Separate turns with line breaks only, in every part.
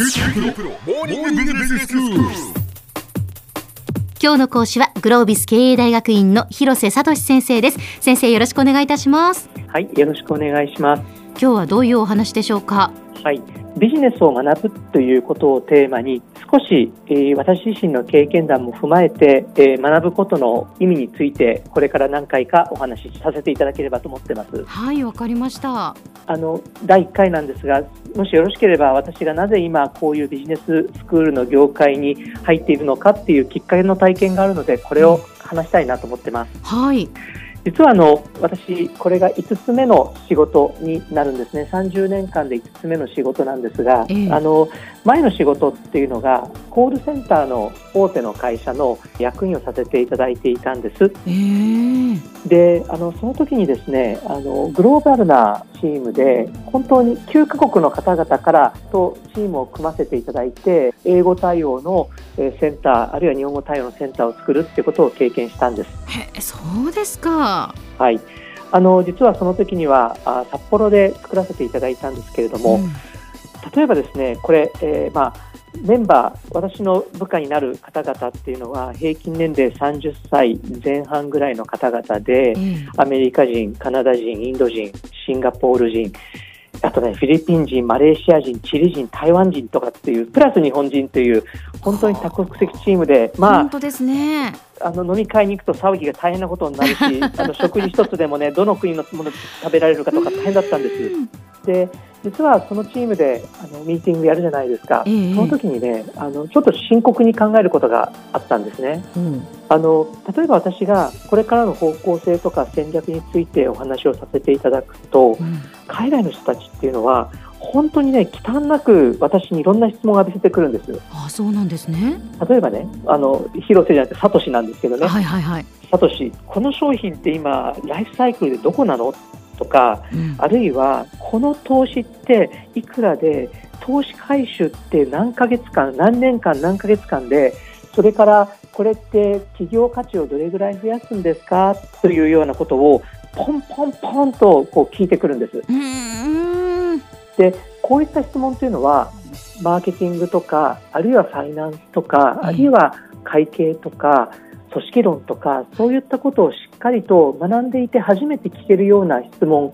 今日の講師はグロービス経営大学院の広瀬聡先生です。先生よろしくお願いいたします。
はいよろしくお願いします。
今日はどういうお話でしょうか？
はいビジネスを学ぶということをテーマに少し、えー、私自身の経験談も踏まえて、えー、学ぶことの意味についてこれから何回かお話しさせていただければと思ってます。
はいわかりました。
あの第1回なんですがもしよろしければ私がなぜ今こういうビジネススクールの業界に入っているのかっていうきっかけの体験があるのでこれを話したいなと思ってます、
はい
実はあの私、これが5つ目の仕事になるんですね、30年間で5つ目の仕事なんですが、え。あの前の仕事っていうのが、コールセンターの大手の会社の役員をさせていただいていたんです。
えー、
であのその時にですねあのグローバルなチームで本当に9カ国の方々からとチームを組ませていただいて英語対応のセンターあるいは日本語対応のセンターを作るってことを経験したんです。
へそうですか
はいあの実はその時にはあ札幌で作らせていただいたんですけれども、うん、例えばですねこれ、えー、まあメンバー、私の部下になる方々っていうのは平均年齢30歳前半ぐらいの方々で、うん、アメリカ人、カナダ人、インド人、シンガポール人、あとね、フィリピン人、マレーシア人、チリ人、台湾人とかっていう、プラス日本人という、本当に多国籍チームで、
まあ、本当ですね。
あの飲み会に行くと騒ぎが大変なことになるし、あの食事一つでもね、どの国のもの食べられるかとか大変だったんです。で、実はそのチームであのミーティングやるじゃないですか、えー、その時にねあのちょっと深刻に考えることがあったんですね、うん、あの例えば私がこれからの方向性とか戦略についてお話をさせていただくと、うん、海外の人たちっていうのは本当にね忌憚なく私にいろんな質問を浴びせてくるんです
あそうなんですね。
例えばねあの広瀬じゃなくてサトシなんですけどね。
はいはいはい。
サトシこの商品って今ライフサイクルでどこなの？とか、うん、あるいはこの投資っていくらで投資回収って何ヶ月間何年間何ヶ月間でそれからこれって企業価値をどれぐらい増やすんですか？というようなことをポンポンポンとこう聞いてくるんです。でこういった質問というのはマーケティングとかあるいはファイナンスとか、あるいは会計とか組織論とかそういったことをしっかりと学んでいて初めて聞けるような質問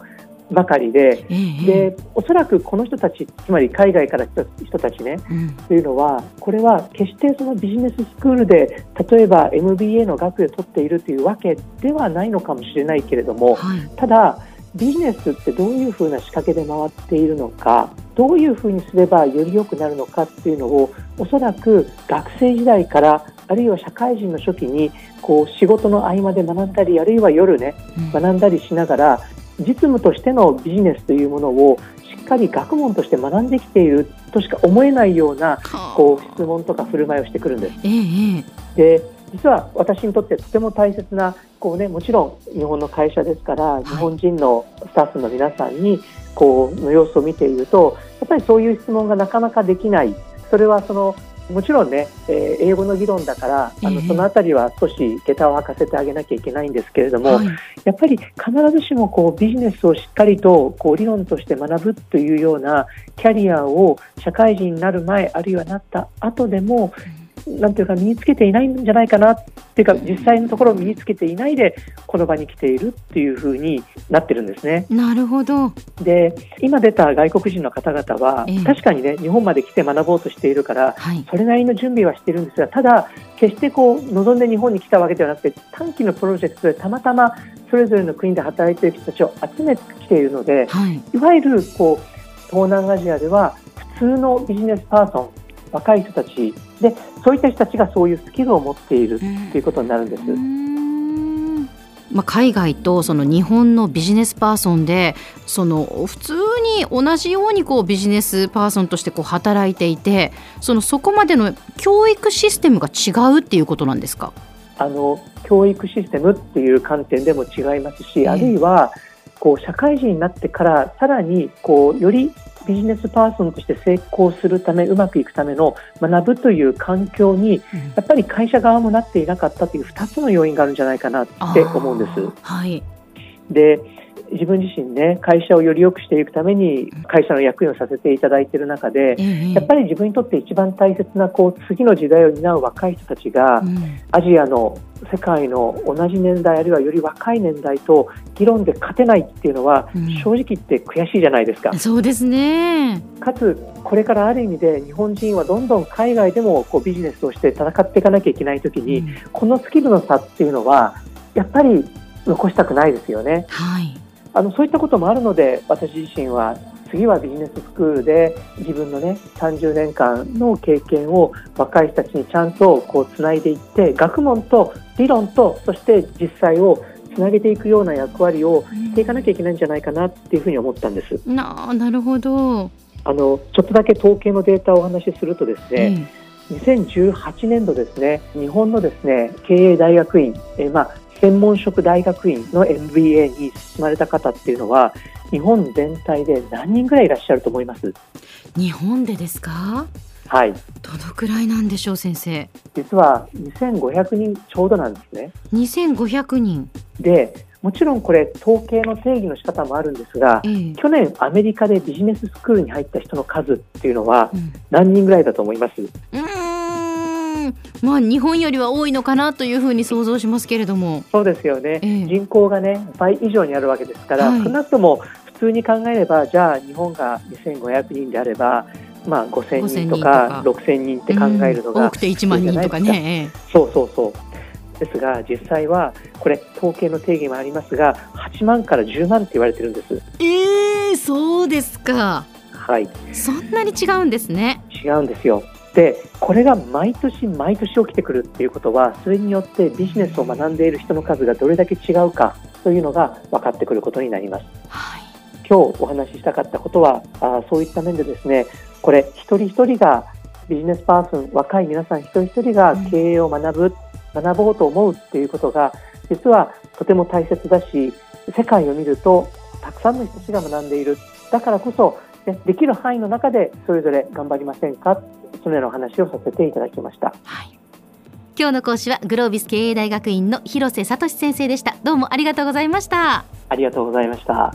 ばかりで,、でおそらくこの人たちつまり海外から来た人たちね、うん、というのはこれは決してそのビジネススクールで例えば MBA の学位を取っているというわけではないのかもしれないけれども、はい、ただビジネスってどういうふうな仕掛けで回っているのかどういうふうにすればより良くなるのかっていうのをおそらく学生時代からあるいは社会人の初期にこう仕事の合間で学んだりあるいは夜ね学んだりしながら実務としてのビジネスというものをしっかり学問として学んできているとしか思えないようなこう質問とか振る舞いをしてくるんです。で実は私にとってとても大切なこう、ね、もちろん日本の会社ですから日本人のスタッフの皆さんにこうの様子を見ているとやっぱりそういう質問がなかなかできない。それはそのもちろんね、えー、英語の議論だからあの、そのあたりは少し下駄を履かせてあげなきゃいけないんですけれども、はい、やっぱり必ずしもこうビジネスをしっかりとこう理論として学ぶというようなキャリアを社会人になる前あるいはなった後でも、うんなんていうか身につけていないんじゃないかなっていうか実際のところ身につけていないでこの場に来ているっていうふうになってるんですね。
なるほど。
で今出た外国人の方々は、えー、確かにね日本まで来て学ぼうとしているから、はい、それなりの準備はしてるんですがただ決してこう望んで日本に来たわけではなくて短期のプロジェクトでたまたまそれぞれの国で働いている人たちを集めてきているので、はい、いわゆるこう東南アジアでは普通のビジネスパーソン若い人たち。でそういった人たちがそういうスキルを持っているということになるんです。
まあ、海外とその日本のビジネスパーソンでその普通に同じようにこうビジネスパーソンとしてこう働いていてそのそこまでの教育システムが違うっていうことなんですか？
あの教育システムっていう観点でも違いますし、あるいはこう社会人になってからさらにこうよりビジネスパーソンとして成功するためうまくいくための学ぶという環境に、やっぱり会社側もなっていなかったという2つの要因があるんじゃないかなって思うんです。
はい、
で自分自身ね会社をより良くしていくために会社の役員をさせていただいている中で、やっぱり自分にとって一番大切なこう次の時代を担う若い人たちが、アジアの世界の同じ年代あるいはより若い年代と議論で勝てないっていうのは、正直言って悔しいじゃないですか。
そうですね。
かつこれからある意味で日本人はどんどん海外でもこうビジネスをして戦っていかなきゃいけないときに、うん、このスキルの差っていうのはやっぱり残したくないですよね。
はい、
あのそういったこともあるので私自身は次はビジネススクールで自分のね30年間の経験を若い人たちにちゃんとこうつないでいって学問と理論とそして実際をつなげていくような役割をしていかなきゃいけないんじゃないかなっていうふうに思ったんです。
ななるほど。
あのちょっとだけ統計のデータをお話しするとですね、うん、2018年度ですね日本のですね経営大学院、えまあ、専門職大学院の MBA に進まれた方っていうのは日本全体で何人ぐらいいらっしゃると思います？
日本でですか？
はい。
どのくらいなんでしょう先生？
実は2500人ちょうどなんですね。
2500人。
で、もちろんこれ統計の定義の仕方もあるんですが、えー、去年アメリカでビジネススクールに入った人の数っていうのは何人ぐらいだと思います、うん、
まあ日本よりは多いのかなというふうに想像しますけれども。
そうですよね、えー、人口がね倍以上にあるわけですから、はい、少なくとも普通に考えればじゃあ日本が2500人であればまあ、5000人とか6000人って考えるのが、
多くて1万人とかね。
そうそうそう。ですが実際はこれ統計の定義もありますが8万から10万って言われてるんです。
えー、そうですか。
はい。
そんなに違うんですね。
違うんですよでこれが毎年毎年起きてくるっていうことはそれによってビジネスを学んでいる人の数がどれだけ違うかというのが分かってくることになります、
はい、
今日お話ししたかったことはあそういった面でですねこれ一人一人がビジネスパーソン若い皆さん一人一人が経営を学ぶ、学ぼうと思うっていうことが実はとても大切だし世界を見るとたくさんの人たちが学んでいる。だからこそ、ね、できる範囲の中でそれぞれ頑張りませんか？そのような話をさせていただきました。
はい。今日の講師はグロービス経営大学院の広瀬聡先生でした。どうもありがとうございました。
ありがとうございました